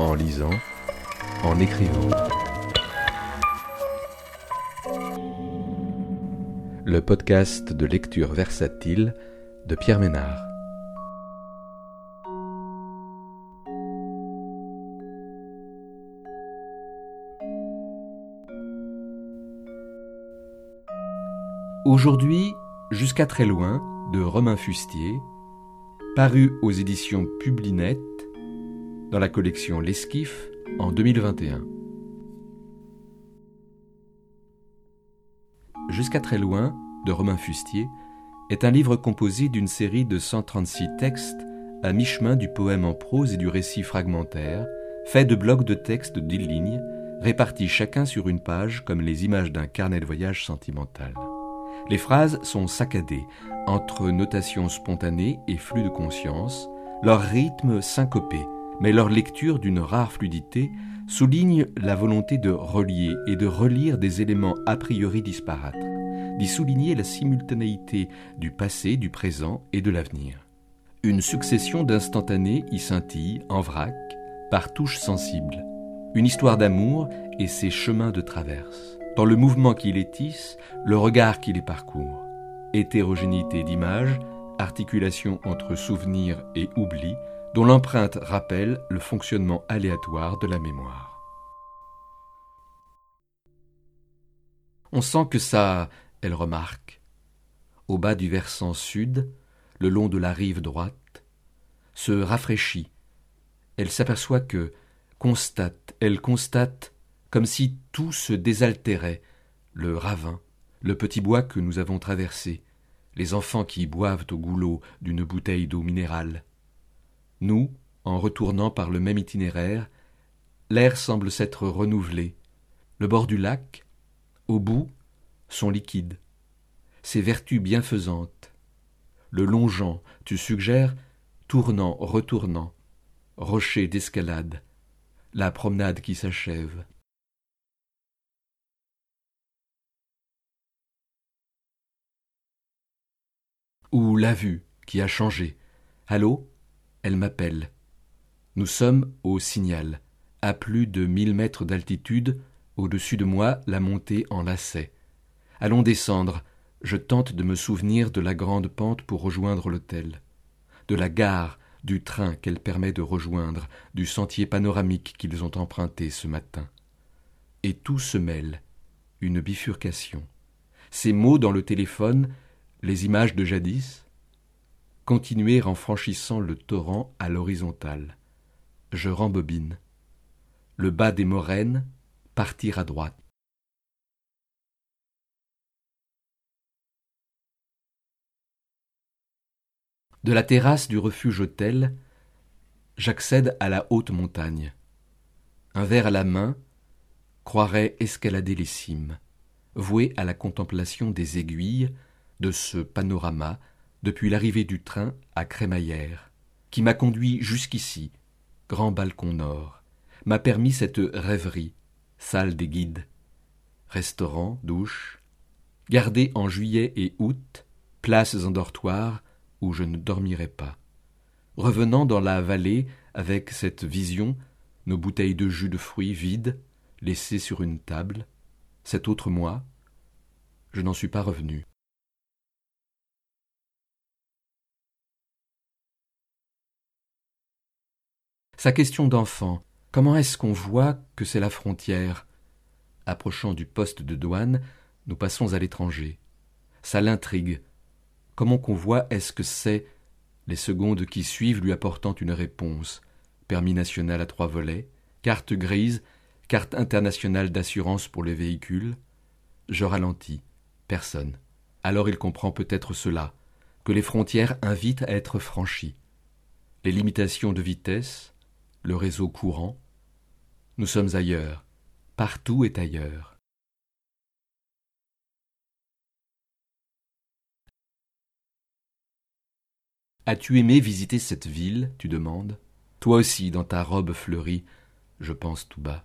en lisant, en écrivant. Le podcast de lecture versatile de Pierre Ménard. Aujourd'hui, jusqu'à très loin, de Romain Fustier, paru aux éditions Publinet dans la collection L'Esquif en 2021. Jusqu'à très loin, de Romain Fustier, est un livre composé d'une série de 136 textes à mi-chemin du poème en prose et du récit fragmentaire, fait de blocs de textes de dix lignes, répartis chacun sur une page comme les images d'un carnet de voyage sentimental. Les phrases sont saccadées, entre notation spontanée et flux de conscience, leur rythme syncopé, mais leur lecture d'une rare fluidité souligne la volonté de relier et de relire des éléments a priori disparates, d'y souligner la simultanéité du passé, du présent et de l'avenir. Une succession d'instantanés y scintille, en vrac, par touches sensibles. Une histoire d'amour et ses chemins de traverse. Dans le mouvement qui les tisse, le regard qui les parcourt. Hétérogénéité d'images, articulation entre souvenir et oubli, dont l'empreinte rappelle le fonctionnement aléatoire de la mémoire. On sent que ça, elle remarque, au bas du versant sud, le long de la rive droite, se rafraîchit. Elle s'aperçoit que, constate, elle constate, comme si tout se désaltérait, le ravin, le petit bois que nous avons traversé, les enfants qui boivent au goulot d'une bouteille d'eau minérale, nous, en retournant par le même itinéraire, l'air semble s'être renouvelé. Le bord du lac, au bout, sont liquides. Ses vertus bienfaisantes. Le longeant, tu suggères, tournant, retournant. Rocher d'escalade. La promenade qui s'achève. Ou la vue qui a changé. Allô? Elle m'appelle. Nous sommes au signal, à plus de mille mètres d'altitude, au-dessus de moi la montée en lacet. Allons descendre, je tente de me souvenir de la grande pente pour rejoindre l'hôtel, de la gare, du train qu'elle permet de rejoindre, du sentier panoramique qu'ils ont emprunté ce matin. Et tout se mêle, une bifurcation. Ces mots dans le téléphone, les images de jadis, continuer en franchissant le torrent à l'horizontale. Je rembobine. Le bas des moraines, partir à droite. De la terrasse du refuge hôtel, j'accède à la haute montagne. Un verre à la main, croirait escalader les cimes, voué à la contemplation des aiguilles de ce panorama depuis l'arrivée du train à Crémaillère, qui m'a conduit jusqu'ici, grand balcon nord, m'a permis cette rêverie, salle des guides, restaurant, douche, gardé en juillet et août, places en dortoir où je ne dormirai pas. Revenant dans la vallée avec cette vision, nos bouteilles de jus de fruits vides, laissées sur une table, cet autre moi, je n'en suis pas revenu. Sa question d'enfant Comment est-ce qu'on voit que c'est la frontière? Approchant du poste de douane, nous passons à l'étranger. Ça l'intrigue. Comment qu'on voit est-ce que c'est Les secondes qui suivent lui apportant une réponse? Permis national à trois volets, carte grise, carte internationale d'assurance pour les véhicules. Je ralentis. Personne. Alors il comprend peut-être cela, que les frontières invitent à être franchies. Les limitations de vitesse, le réseau courant, nous sommes ailleurs, partout est ailleurs. As-tu aimé visiter cette ville tu demandes? Toi aussi, dans ta robe fleurie, je pense tout bas.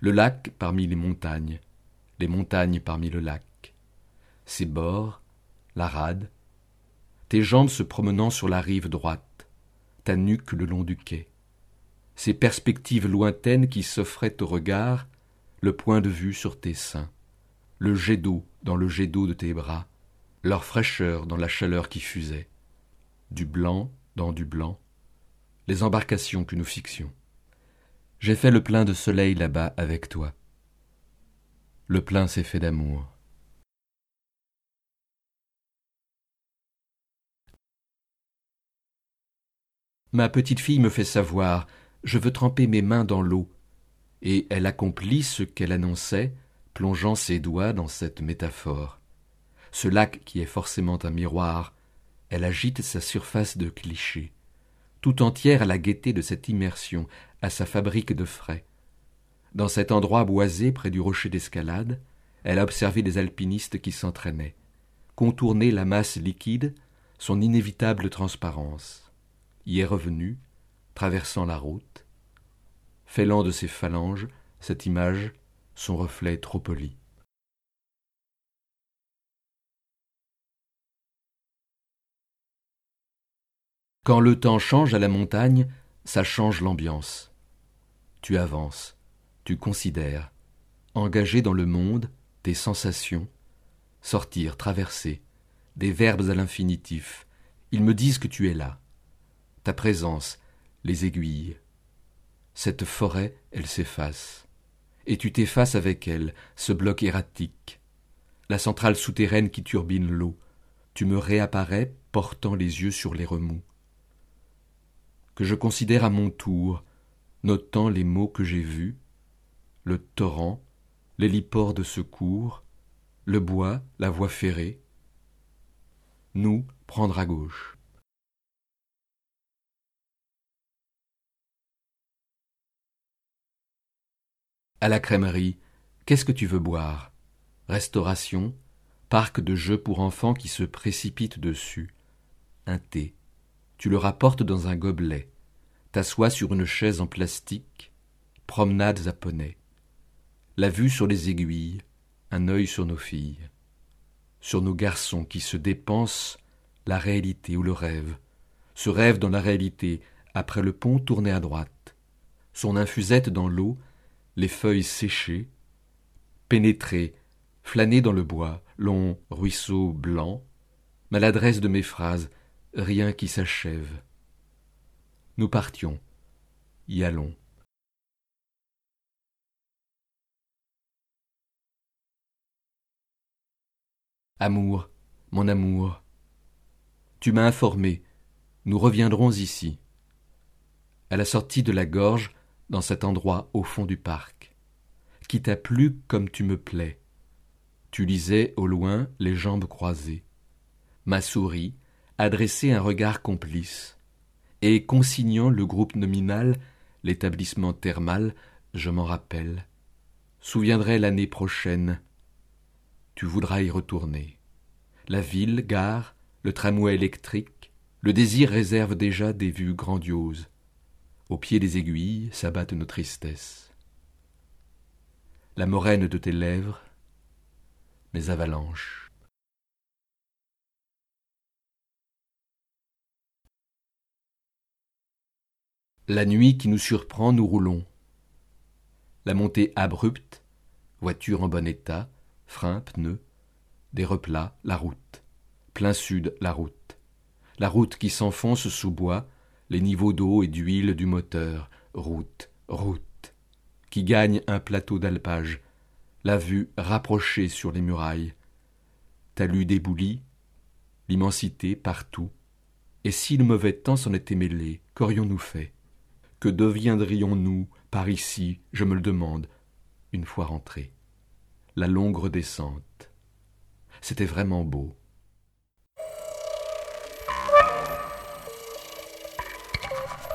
Le lac parmi les montagnes, les montagnes parmi le lac. Ses bords, la rade, tes jambes se promenant sur la rive droite, ta nuque le long du quai ces perspectives lointaines qui s'offraient au regard, le point de vue sur tes seins, le jet d'eau dans le jet d'eau de tes bras, leur fraîcheur dans la chaleur qui fusait, du blanc dans du blanc, les embarcations que nous fixions. J'ai fait le plein de soleil là-bas avec toi. Le plein s'est fait d'amour. Ma petite fille me fait savoir Je veux tremper mes mains dans l'eau. Et elle accomplit ce qu'elle annonçait, plongeant ses doigts dans cette métaphore. Ce lac qui est forcément un miroir, elle agite sa surface de clichés, tout entière à la gaieté de cette immersion, à sa fabrique de frais. Dans cet endroit boisé près du rocher d'escalade, elle a observé des alpinistes qui s'entraînaient, contourner la masse liquide, son inévitable transparence y est revenu, traversant la route, fêlant de ses phalanges cette image, son reflet trop poli. Quand le temps change à la montagne, ça change l'ambiance. Tu avances, tu considères, engagé dans le monde, tes sensations, sortir, traverser, des verbes à l'infinitif, ils me disent que tu es là ta présence les aiguille. Cette forêt, elle s'efface. Et tu t'effaces avec elle, ce bloc erratique. La centrale souterraine qui turbine l'eau. Tu me réapparais, portant les yeux sur les remous. Que je considère à mon tour, notant les mots que j'ai vus, le torrent, l'héliport de secours, le bois, la voie ferrée. Nous prendre à gauche. À la crèmerie, qu'est-ce que tu veux boire? Restauration, parc de jeux pour enfants qui se précipitent dessus. Un thé. Tu le rapportes dans un gobelet. T'assois sur une chaise en plastique. Promenades à poney. La vue sur les aiguilles, un œil sur nos filles. Sur nos garçons qui se dépensent la réalité ou le rêve. Ce rêve dans la réalité, après le pont tourné à droite. Son infusette dans l'eau, les feuilles séchées, pénétrer, flâner dans le bois, long ruisseau blanc, maladresse de mes phrases, rien qui s'achève. Nous partions, y allons. Amour, mon amour, tu m'as informé, nous reviendrons ici. À la sortie de la gorge, dans cet endroit au fond du parc, qui t'a plu comme tu me plais. Tu lisais au loin les jambes croisées. Ma souris adressait un regard complice, et consignant le groupe nominal, l'établissement thermal, je m'en rappelle, souviendrai l'année prochaine. Tu voudras y retourner. La ville, gare, le tramway électrique, le désir réserve déjà des vues grandioses. Au pied des aiguilles s'abattent nos tristesses. La moraine de tes lèvres, mes avalanches. La nuit qui nous surprend, nous roulons. La montée abrupte, voiture en bon état, frein, pneus, des replats, la route. Plein sud, la route. La route qui s'enfonce sous bois, les niveaux d'eau et d'huile du moteur, route, route, qui gagne un plateau d'alpage, la vue rapprochée sur les murailles, talus déboulis, l'immensité partout. Et si le mauvais temps s'en était mêlé, qu'aurions-nous fait? Que deviendrions-nous par ici, je me le demande, une fois rentrés La longue redescente. C'était vraiment beau.